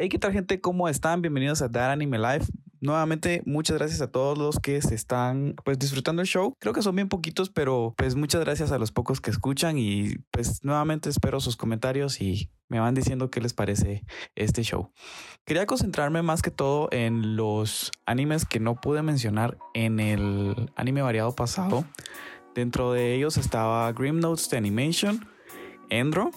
Hey, ¿qué tal gente? ¿Cómo están? Bienvenidos a Dar Anime Life. Nuevamente, muchas gracias a todos los que se están pues disfrutando el show. Creo que son bien poquitos, pero pues muchas gracias a los pocos que escuchan y pues nuevamente espero sus comentarios y me van diciendo qué les parece este show. Quería concentrarme más que todo en los animes que no pude mencionar en el anime variado pasado. Dentro de ellos estaba Grim Notes de Animation, Endro,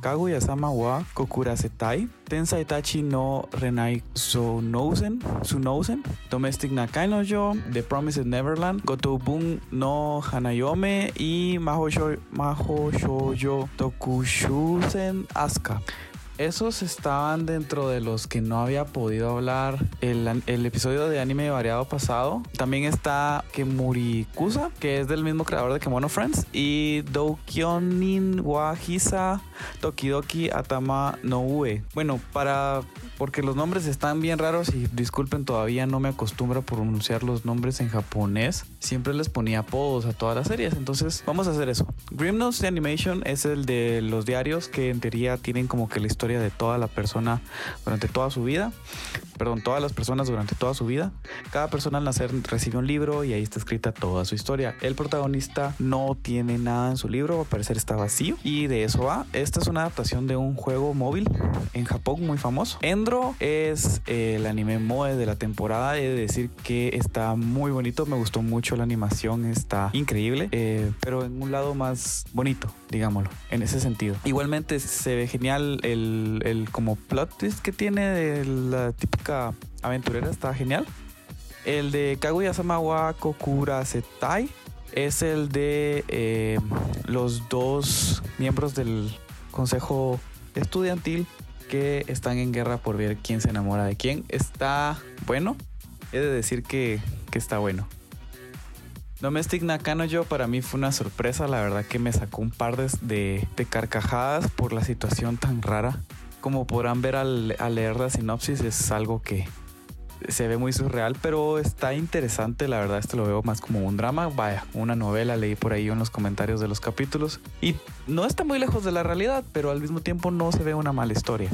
Kaguya-sama wa Kokurasetai, Tensai Tachi no Renai Sunousen, Domestic Nakai no Yo, The Promised Neverland, Gotobun no Hanayome y Maho Shoujo Tokushusen Asuka. Esos estaban dentro de los que no había podido hablar el, episodio de anime variado pasado. También está Kemurikusa, que es del mismo creador de Kemono Friends, y Doukyonin wa Hisa Tokidoki Atama no Ue. Bueno, para porque los nombres están bien raros y disculpen, todavía no me acostumbro a pronunciar los nombres en japonés. Siempre les ponía apodos a todas las series, entonces vamos a hacer eso. Grim Notes de Animation es el de los diarios que en teoría tienen como que la historia de toda la persona durante toda su vida. Perdón, todas las personas durante toda su vida. Cada persona al nacer recibe un libro y ahí está escrita toda su historia. El protagonista no tiene nada en su libro, al parecer está vacío y de eso va. Esta es una adaptación de un juego móvil en Japón muy famoso. Endro es eh, el anime moe de la temporada. He de decir que está muy bonito. Me gustó mucho la animación, está increíble, eh, pero en un lado más bonito, digámoslo, en ese sentido. Igualmente se ve genial el, el como plot twist que tiene de la típica aventurera, está genial. El de Kaguya-sama wa Kokurasetai es el de eh, los dos miembros del consejo estudiantil que están en guerra por ver quién se enamora de quién. Está bueno. He de decir que, que está bueno. Domestic Nakano yo para mí fue una sorpresa, la verdad que me sacó un par de, de, carcajadas por la situación tan rara. Como podrán ver al, al, leer la sinopsis es algo que se ve muy surreal, pero está interesante, la verdad esto lo veo más como un drama, vaya, una novela, leí por ahí en los comentarios de los capítulos y no está muy lejos de la realidad, pero al mismo tiempo no se ve una mala historia.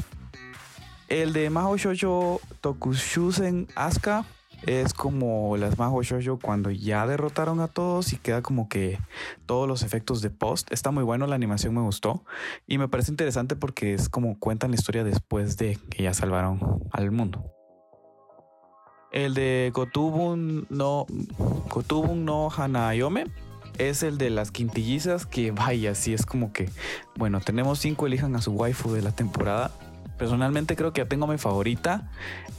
El de Mahou Shoujo Tokushusen Asuka es como las Mahou Shoujo cuando ya derrotaron a todos y queda como que todos los efectos de post. Está muy bueno, la animación me gustó y me parece interesante porque es como cuentan la historia después de que ya salvaron al mundo. El de Gotubun no Gotubun no Hanayome es el de las quintillizas que vaya, sí es como que bueno, tenemos cinco elijan a su waifu de la temporada Personalmente creo que ya tengo mi favorita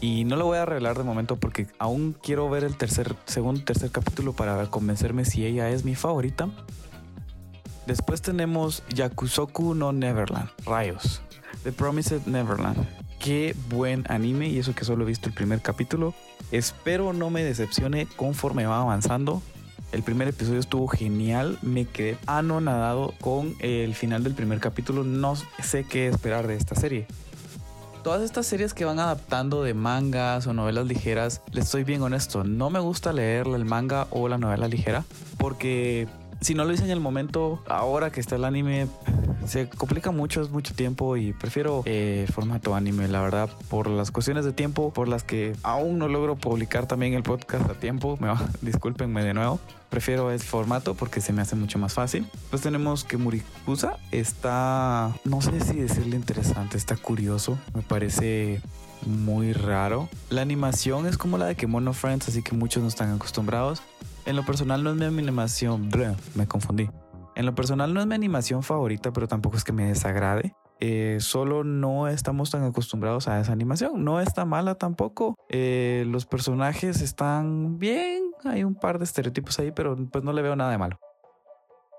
y no lo voy a revelar de momento porque aún quiero ver el tercer, segundo, tercer capítulo para convencerme si ella es mi favorita. Después tenemos Yakusoku no Neverland, Rayos, The Promised Neverland. Qué buen anime y eso que solo he visto el primer capítulo. Espero no me decepcione conforme va avanzando. El primer episodio estuvo genial, me quedé anonadado con el final del primer capítulo. No sé qué esperar de esta serie todas estas series que van adaptando de mangas o novelas ligeras, les estoy bien honesto, no me gusta leer el manga o la novela ligera porque si no lo hice en el momento, ahora que está el anime, se complica mucho, es mucho tiempo y prefiero eh, formato anime, la verdad, por las cuestiones de tiempo, por las que aún no logro publicar también el podcast a tiempo, me va, discúlpenme de nuevo. Prefiero el formato porque se me hace mucho más fácil. Pues tenemos que Murikusa está, no sé si decirle interesante, está curioso, me parece muy raro. La animación es como la de Kemono Friends, así que muchos no están acostumbrados. En lo personal no es mi animación, me confundí. En lo personal no es mi animación favorita, pero tampoco es que me desagrade. Eh, solo no estamos tan acostumbrados a esa animación. No está mala tampoco. Eh, los personajes están bien. Hay un par de estereotipos ahí, pero pues no le veo nada de malo.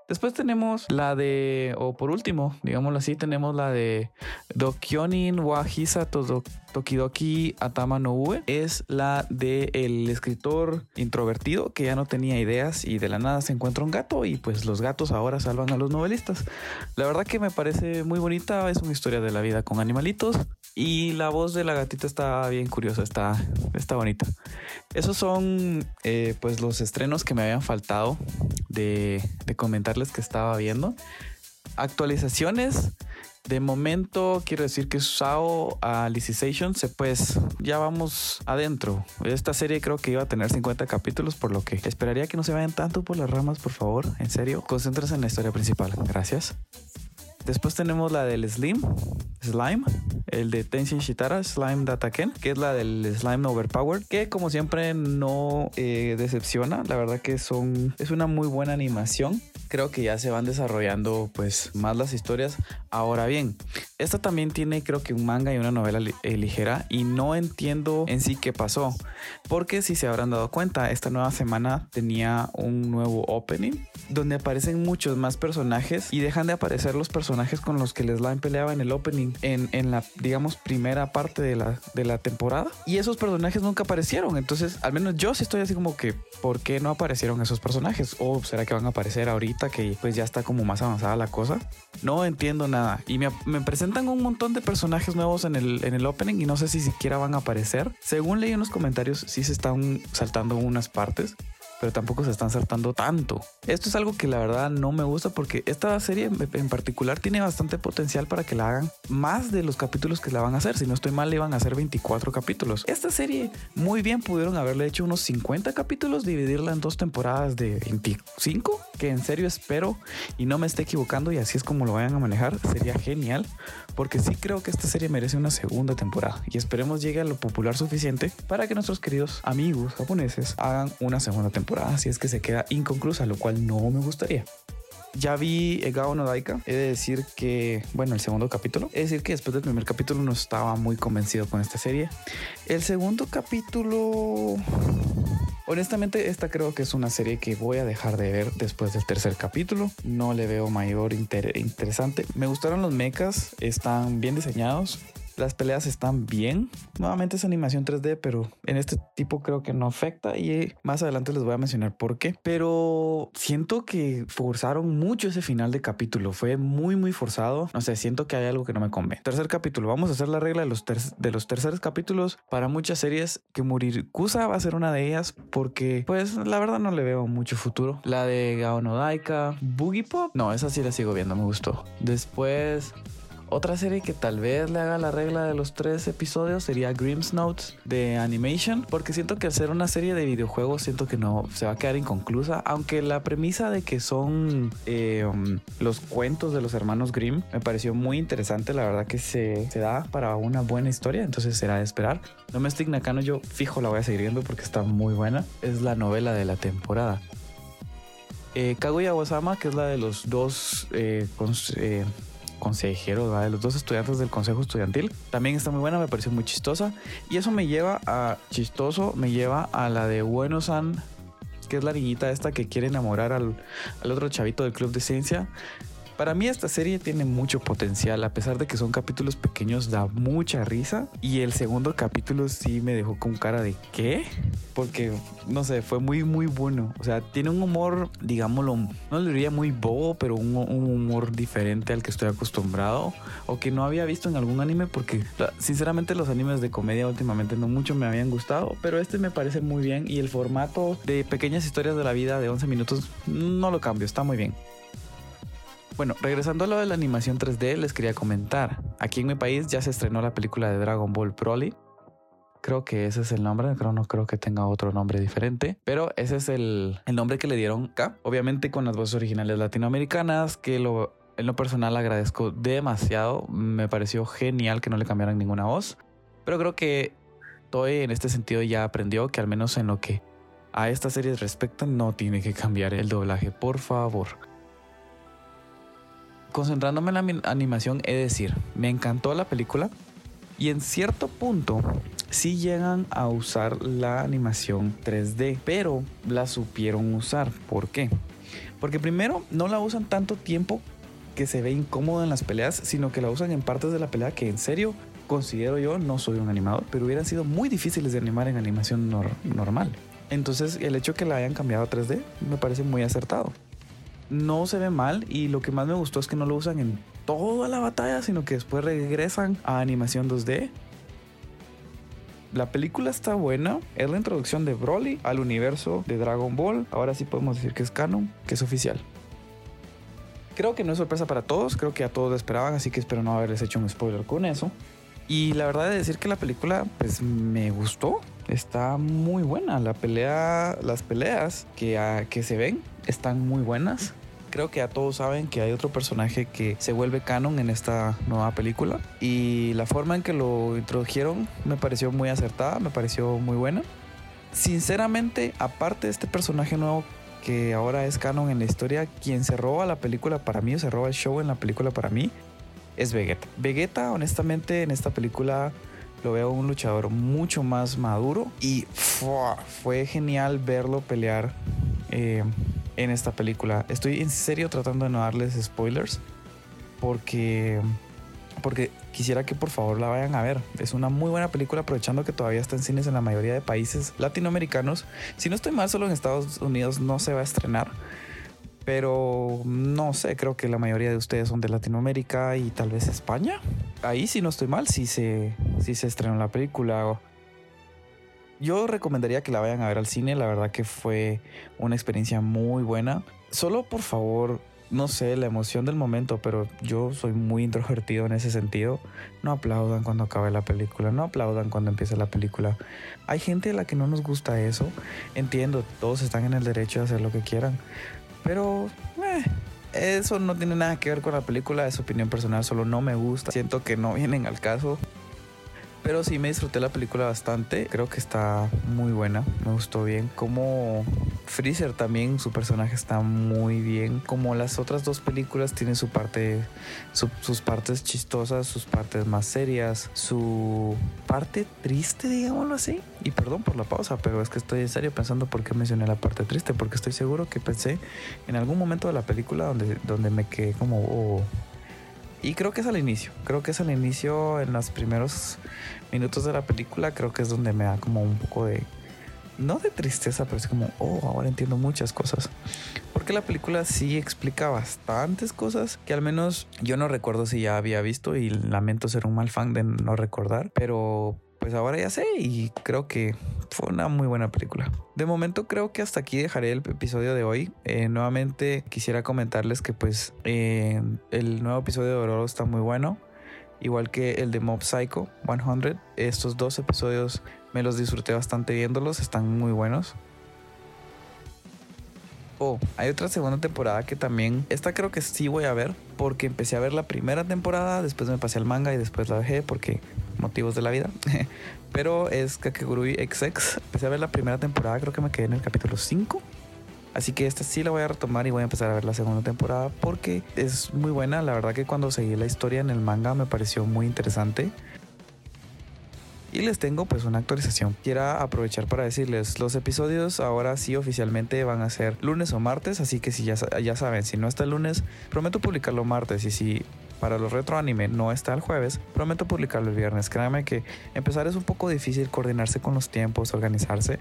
Después tenemos la de, o por último, digámoslo así, tenemos la de Dokyonin wa Hisa Tokidoki Atama no Ue. Es la de el escritor introvertido que ya no tenía ideas y de la nada se encuentra un gato y pues los gatos ahora salvan a los novelistas. La verdad que me parece muy bonita, es una historia de la vida con animalitos y la voz de la gatita está bien curiosa, está, está bonita. Esos son eh, pues los estrenos que me habían faltado de, de comentarles que estaba viendo. Actualizaciones De momento quiero decir que Sao Alicization se pues ya vamos adentro. Esta serie creo que iba a tener 50 capítulos, por lo que esperaría que no se vayan tanto por las ramas, por favor. En serio, concéntrate en la historia principal. Gracias. Después tenemos la del Slim, Slime, el de Tenshin Shitara, Slime Dataken, que es la del Slime Overpowered, que como siempre no eh, decepciona. La verdad que son, es una muy buena animación. Creo que ya se van desarrollando pues más las historias. Ahora bien, esta también tiene creo que un manga y una novela eh, ligera y no entiendo en sí qué pasó. Porque si se habrán dado cuenta, esta nueva semana tenía un nuevo opening donde aparecen muchos más personajes y dejan de aparecer los personajes con los que el slime peleaba en el opening en, en la, digamos, primera parte de la, de la temporada. Y esos personajes nunca aparecieron. Entonces, al menos yo sí estoy así como que, ¿por qué no aparecieron esos personajes? ¿O será que van a aparecer ahorita que pues ya está como más avanzada la cosa? No entiendo nada. Y me, me presentan un montón de personajes nuevos en el, en el opening y no sé si siquiera van a aparecer. Según leí en los comentarios, sí se están saltando unas partes pero tampoco se están saltando tanto. Esto es algo que la verdad no me gusta porque esta serie en particular tiene bastante potencial para que la hagan más de los capítulos que la van a hacer. Si no estoy mal, iban a hacer 24 capítulos. Esta serie muy bien pudieron haberle hecho unos 50 capítulos, dividirla en dos temporadas de 25, que en serio espero y no me esté equivocando y así es como lo vayan a manejar. Sería genial porque sí creo que esta serie merece una segunda temporada y esperemos llegue a lo popular suficiente para que nuestros queridos amigos japoneses hagan una segunda temporada si es que se queda inconclusa, lo cual no me gustaría. Ya vi Egao no Daika. He de decir que, bueno, el segundo capítulo. Es decir que después del primer capítulo no estaba muy convencido con esta serie. El segundo capítulo. Honestamente, esta creo que es una serie que voy a dejar de ver después del tercer capítulo. No le veo mayor interesante. Me gustaron los mechas, están bien diseñados. Las peleas están bien. Nuevamente es animación 3D, pero en este tipo creo que no afecta y más adelante les voy a mencionar por qué. Pero siento que forzaron mucho ese final de capítulo. Fue muy, muy forzado. No sé, siento que hay algo que no me convence. Tercer capítulo. Vamos a hacer la regla de los, de los terceros capítulos para muchas series que morir. Kusa va a ser una de ellas porque, pues, la verdad no le veo mucho futuro. La de Gaonodaika, Boogie Pop. No, esa sí la sigo viendo, me gustó. Después otra serie que tal vez le haga la regla de los tres episodios sería Grimm's Notes de Animation, porque siento que al ser una serie de videojuegos siento que no se va a quedar inconclusa, aunque la premisa de que son eh, um, los cuentos de los hermanos Grimm me pareció muy interesante, la verdad que se, da para una buena historia, entonces será de esperar. Domestic Nakano yo fijo la voy a seguir viendo porque está muy buena, es la novela de la temporada. Eh, Kaguya Osama, que es la de los dos eh consejeros, de los dos estudiantes del consejo estudiantil. También está muy buena, me pareció muy chistosa. Y eso me lleva a chistoso, me lleva a la de Bueno San, que es la niñita esta que quiere enamorar al, al otro chavito del club de ciencia. Para mí esta serie tiene mucho potencial, a pesar de que son capítulos pequeños, da mucha risa. Y el segundo capítulo sí me dejó con cara de ¿qué? Porque, no sé, fue muy, muy bueno. O sea, tiene un humor, digámoslo, no le diría muy bobo, pero un, humor diferente al que estoy acostumbrado o que no había visto en algún anime, porque sinceramente los animes de comedia últimamente no mucho me habían gustado, pero este me parece muy bien y el formato de pequeñas historias de la vida de 11 minutos no lo cambio, está muy bien. Bueno, regresando a lo de la animación 3D, les quería comentar. Aquí en mi país ya se estrenó la película de Dragon Ball Broly. Creo que ese es el nombre, pero no creo que tenga otro nombre diferente. Pero ese es el, nombre que le dieron acá. Obviamente con las voces originales latinoamericanas, que lo, en lo personal agradezco demasiado. Me pareció genial que no le cambiaran ninguna voz. Pero creo que Toei en este sentido ya aprendió que al menos en lo que a estas series respecta no tiene que cambiar el doblaje, por favor concentrándome en la animación, es decir, me encantó la película y en cierto punto sí llegan a usar la animación 3D, pero la supieron usar. ¿Por qué? Porque primero no la usan tanto tiempo que se ve incómodo en las peleas, sino que la usan en partes de la pelea que en serio considero yo, no soy un animador, pero hubieran sido muy difíciles de animar en animación normal. Entonces el hecho que la hayan cambiado a 3D me parece muy acertado no se ve mal y lo que más me gustó es que no lo usan en toda la batalla, sino que después regresan a animación 2D. La película está buena, es la introducción de Broly al universo de Dragon Ball. Ahora sí podemos decir que es canon, que es oficial. Creo que no es sorpresa para todos, creo que a todos lo esperaban, así que espero no haberles hecho un spoiler con eso. Y la verdad es decir que la película pues me gustó, está muy buena. La pelea, las peleas que, ah, que se ven están muy buenas. Creo que a todos saben que hay otro personaje que se vuelve canon en esta nueva película y la forma en que lo introdujeron me pareció muy acertada, me pareció muy buena. Sinceramente, aparte de este personaje nuevo que ahora es canon en la historia, quien se roba la película para mí o se roba el show en la película para mí es Vegeta. Vegeta, honestamente, en esta película lo veo un luchador mucho más maduro y fue genial verlo pelear eh, en esta película. Estoy en serio tratando de no darles spoilers porque porque quisiera que por favor la vayan a ver. Es una muy buena película aprovechando que todavía está en cines en la mayoría de países latinoamericanos. Si no estoy mal, solo en Estados Unidos no se va a estrenar pero no sé, creo que la mayoría de ustedes son de Latinoamérica y tal vez España. Ahí si no estoy mal, si se, si se estrenó la película. Yo recomendaría que la vayan a ver al cine, la verdad que fue una experiencia muy buena. Solo por favor, no sé, la emoción del momento, pero yo soy muy introvertido en ese sentido. No aplaudan cuando acabe la película, no aplaudan cuando empiece la película. Hay gente a la que no nos gusta eso. Entiendo, todos están en el derecho de hacer lo que quieran, pero eh, eso no tiene nada que ver con la película, es opinión personal, solo no me gusta. Siento que no vienen al caso. Pero sí me disfruté la película bastante. Creo que está muy buena. Me gustó bien. Como Freezer también, su personaje está muy bien. Como las otras dos películas, tiene su parte, sus partes chistosas, sus partes más serias, su parte triste, digámoslo así. Y perdón por la pausa, pero es que estoy en serio pensando por qué mencioné la parte triste. Porque estoy seguro que pensé en algún momento de la película donde, donde me quedé como, oh, y creo que es al inicio, creo que es al inicio, en los primeros minutos de la película, creo que es donde me da como un poco de, no de tristeza, pero es como, oh, ahora entiendo muchas cosas. Porque la película sí explica bastantes cosas que al menos yo no recuerdo si ya había visto y lamento ser un mal fan de no recordar, pero pues ahora ya sé y creo que fue una muy buena película. De momento creo que hasta aquí dejaré el episodio de hoy. Eh, nuevamente quisiera comentarles que pues eh, el nuevo episodio de Oro está muy bueno. Igual que el de Mob Psycho 100. Estos dos episodios me los disfruté bastante viéndolos. Están muy buenos. Oh, hay otra segunda temporada que también, esta creo que sí voy a ver, porque empecé a ver la primera temporada, después me pasé al manga y después la dejé porque motivos de la vida. Pero es Kakegurui XX. Empecé a ver la primera temporada, creo que me quedé en el capítulo 5. Así que esta sí la voy a retomar y voy a empezar a ver la segunda temporada porque es muy buena. La verdad que cuando seguí la historia en el manga me pareció muy interesante. Y les tengo pues una actualización. Quiero aprovechar para decirles, los episodios ahora sí oficialmente van a ser lunes o martes, así que si ya, ya saben, si no está el lunes, prometo publicarlo martes y si para los retro anime no está el jueves, prometo publicarlo el viernes. Créanme que empezar es un poco difícil coordinarse con los tiempos, organizarse.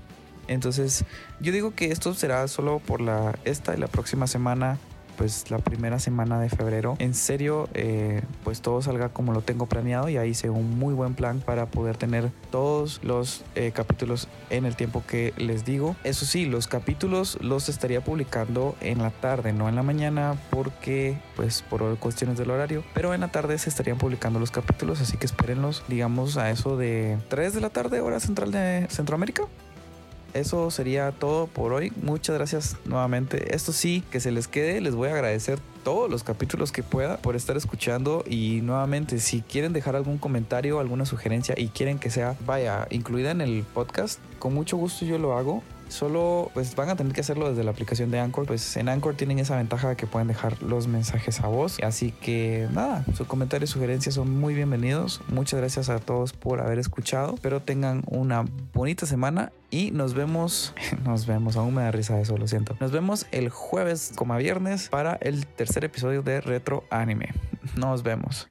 Entonces, yo digo que esto será solo por la esta y la próxima semana pues la primera semana de febrero en serio eh, pues todo salga como lo tengo planeado y ahí hice un muy buen plan para poder tener todos los eh, capítulos en el tiempo que les digo. Eso sí los capítulos los estaría publicando en la tarde no en la mañana porque pues por cuestiones del horario pero en la tarde se estarían publicando los capítulos así que espérenlos digamos a eso de 3 de la tarde hora central de Centroamérica eso sería todo por hoy. Muchas gracias nuevamente. Esto sí, que se les quede. Les voy a agradecer todos los capítulos que pueda por estar escuchando y nuevamente si quieren dejar algún comentario, alguna sugerencia y quieren que sea, vaya, incluida en el podcast, con mucho gusto yo lo hago. Solo pues van a tener que hacerlo desde la aplicación de Anchor. Pues en Anchor tienen esa ventaja de que pueden dejar los mensajes a voz. Así que nada, sus comentarios y sugerencias son muy bienvenidos. Muchas gracias a todos por haber escuchado. Espero tengan una bonita semana y nos vemos, nos vemos, aún me da risa eso, lo siento. Nos vemos el jueves como viernes para el tercer episodio de Retro Anime. Nos vemos.